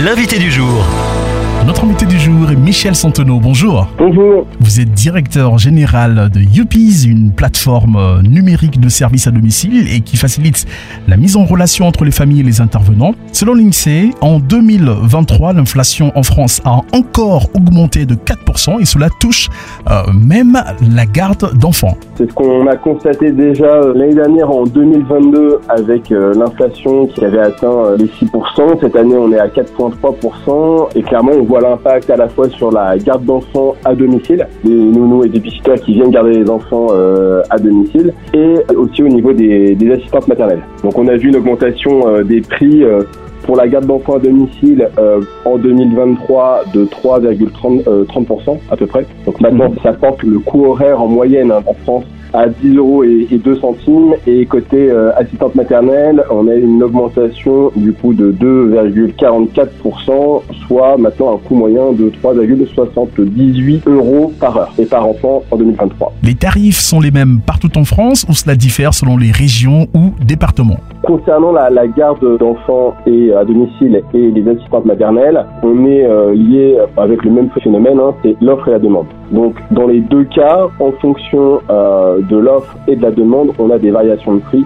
l'invité du jour. Notre invité du jour est Michel Santonneau. Bonjour. Bonjour. Vous êtes directeur général de Youpies, une plateforme euh, numérique de services à domicile et qui facilite la mise en relation entre les familles et les intervenants. Selon l'INSEE, en 2023, l'inflation en France a encore augmenté de 4% et cela touche euh, même la garde d'enfants. C'est ce qu'on a constaté déjà euh, l'année dernière en 2022 avec euh, l'inflation qui avait atteint les 6%. Cette année, on est à 4,3% et clairement, on voit l'impact à la fois sur la garde d'enfants à domicile, des nounous et des visiteurs qui viennent garder les enfants euh, à domicile et aussi au niveau des, assistantes maternelles. Donc, on a vu une augmentation euh, des prix euh, pour la garde d'enfants à domicile en 2023 de 3,30% euh, 30% à peu près. Donc maintenant, ça porte le coût horaire en moyenne hein, en France à 10 euros et, et 2 centimes. Et côté euh, assistante maternelle, on a une augmentation du coût de 2,44%, soit maintenant un coût moyen de 3,78 euros par heure et par enfant en 2023. Les tarifs sont les mêmes partout en France ou cela diffère selon les régions ou départements? Concernant la, la garde d'enfants et à domicile et les assistantes maternelles, on est euh, lié avec le même phénomène, hein, c'est l'offre et la demande. Donc dans les deux cas, en fonction euh, de l'offre et de la demande, on a des variations de prix.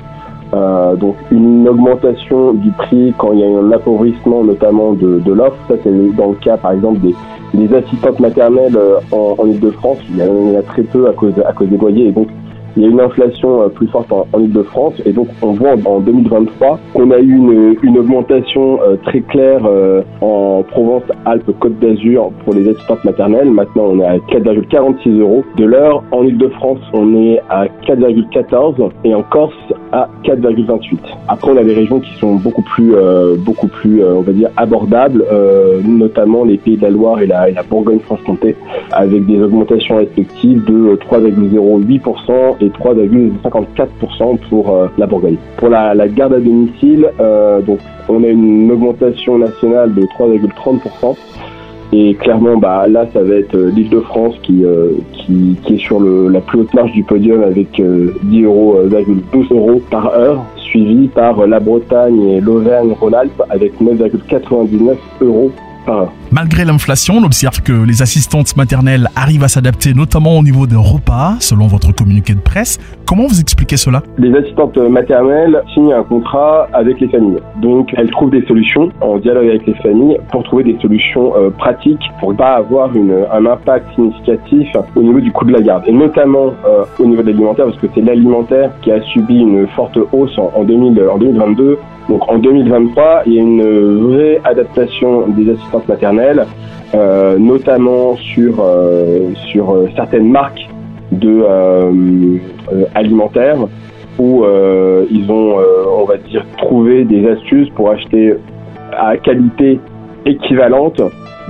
Euh, donc une augmentation du prix quand il y a un appauvrissement notamment de, de l'offre, ça c'est dans le cas par exemple des, des assistantes maternelles euh, en, Ile-de-France, il y en a très peu à cause, à cause des loyers. Et donc il y a une inflation euh, plus forte en, en Ile-de-France et donc on voit en, en 2023 qu'on a eu une, une augmentation euh, très claire euh, en Provence-Alpes-Côte d'Azur pour les assistantes maternelles. Maintenant on est à 4,46 euros de l'heure. En Ile-de-France on est à 4,14 et en Corse à 4,28. Après on a des régions qui sont beaucoup plus euh, beaucoup plus euh, on va dire abordables, euh, notamment les Pays de la Loire et la, et la Bourgogne-Franche-Comté avec des augmentations respectives de 3,08% et 3,54% pour euh, la Bourgogne. Pour la, la garde à domicile, euh, donc on a une augmentation nationale de 3,30%. Et clairement, bah, là, ça va être euh, l'Île-de-France qui, euh, qui, est sur la plus haute marge du podium avec euh, 10 euros, euh, 12 euros par heure, suivi par la Bretagne et l'Auvergne-Rhône-Alpes avec 9,99 euros Malgré l'inflation, on observe que les assistantes maternelles arrivent à s'adapter, notamment au niveau des repas, selon votre communiqué de presse. Comment vous expliquez cela? Les assistantes maternelles signent un contrat avec les familles. Donc, elles trouvent des solutions en dialogue avec les familles pour trouver des solutions euh, pratiques pour ne pas avoir une, un impact significatif au niveau du coût de la garde. Et notamment euh, au niveau de l'alimentaire, parce que c'est l'alimentaire qui a subi une forte hausse en, en, 2000, en 2022. Donc, en 2023, il y a une vraie adaptation des assistantes maternelles, euh, notamment sur, euh, sur euh, certaines marques de alimentaires où ils ont, on va dire, trouvé des astuces pour acheter à qualité équivalente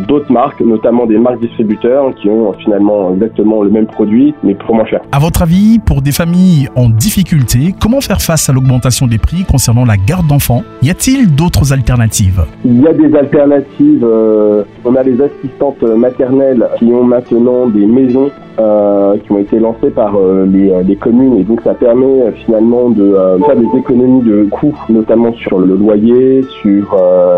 d'autres marques, notamment des marques distributeurs qui ont finalement exactement le même produit mais pour moins cher. À votre avis, pour des familles en difficulté, comment faire face à l'augmentation des prix concernant la garde d'enfants? Y a-t-il d'autres alternatives? Il y a des alternatives. euh, on a les assistantes maternelles qui ont maintenant des maisons euh, qui ont été lancées par euh, les, euh, les communes et donc ça permet euh, finalement de euh, faire des économies de coûts, notamment sur le loyer, sur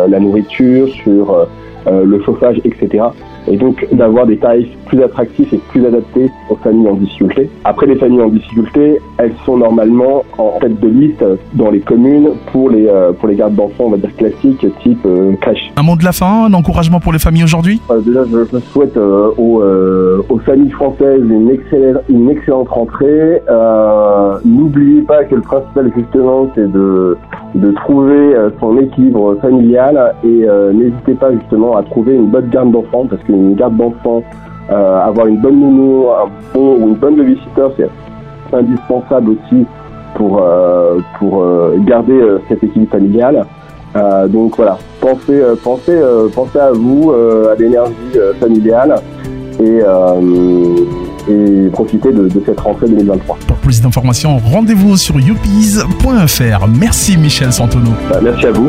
la nourriture, sur euh, le chauffage, etc. Et donc d'avoir des tarifs plus attractifs et plus adaptés aux familles en difficulté. Après, les familles en difficulté, elles sont normalement en tête de liste dans les communes pour les euh, pour les gardes d'enfants, on va dire classiques, type euh, crèche. Un mot de la fin, un encouragement pour les familles aujourd'hui? Euh, déjà, je, souhaite euh, aux, euh, aux familles françaises une excellente, une excellente rentrée. Euh, N'oubliez pas que le principal, justement, c'est de, de trouver son équilibre familial et euh, n'hésitez pas, justement, à trouver une bonne garde d'enfants parce qu'une garde d'enfants, euh, avoir une bonne nounou, un bon ou une bonne babysitter, c'est indispensable aussi pour, euh, pour euh, garder cet équilibre familial. Donc voilà, pensez, pensez, pensez à vous, à l'énergie familiale et, et profitez de, de cette rentrée 2023. Pour plus d'informations, rendez-vous sur youpies.fr. Merci Michel Santonneau. Bah, merci à vous.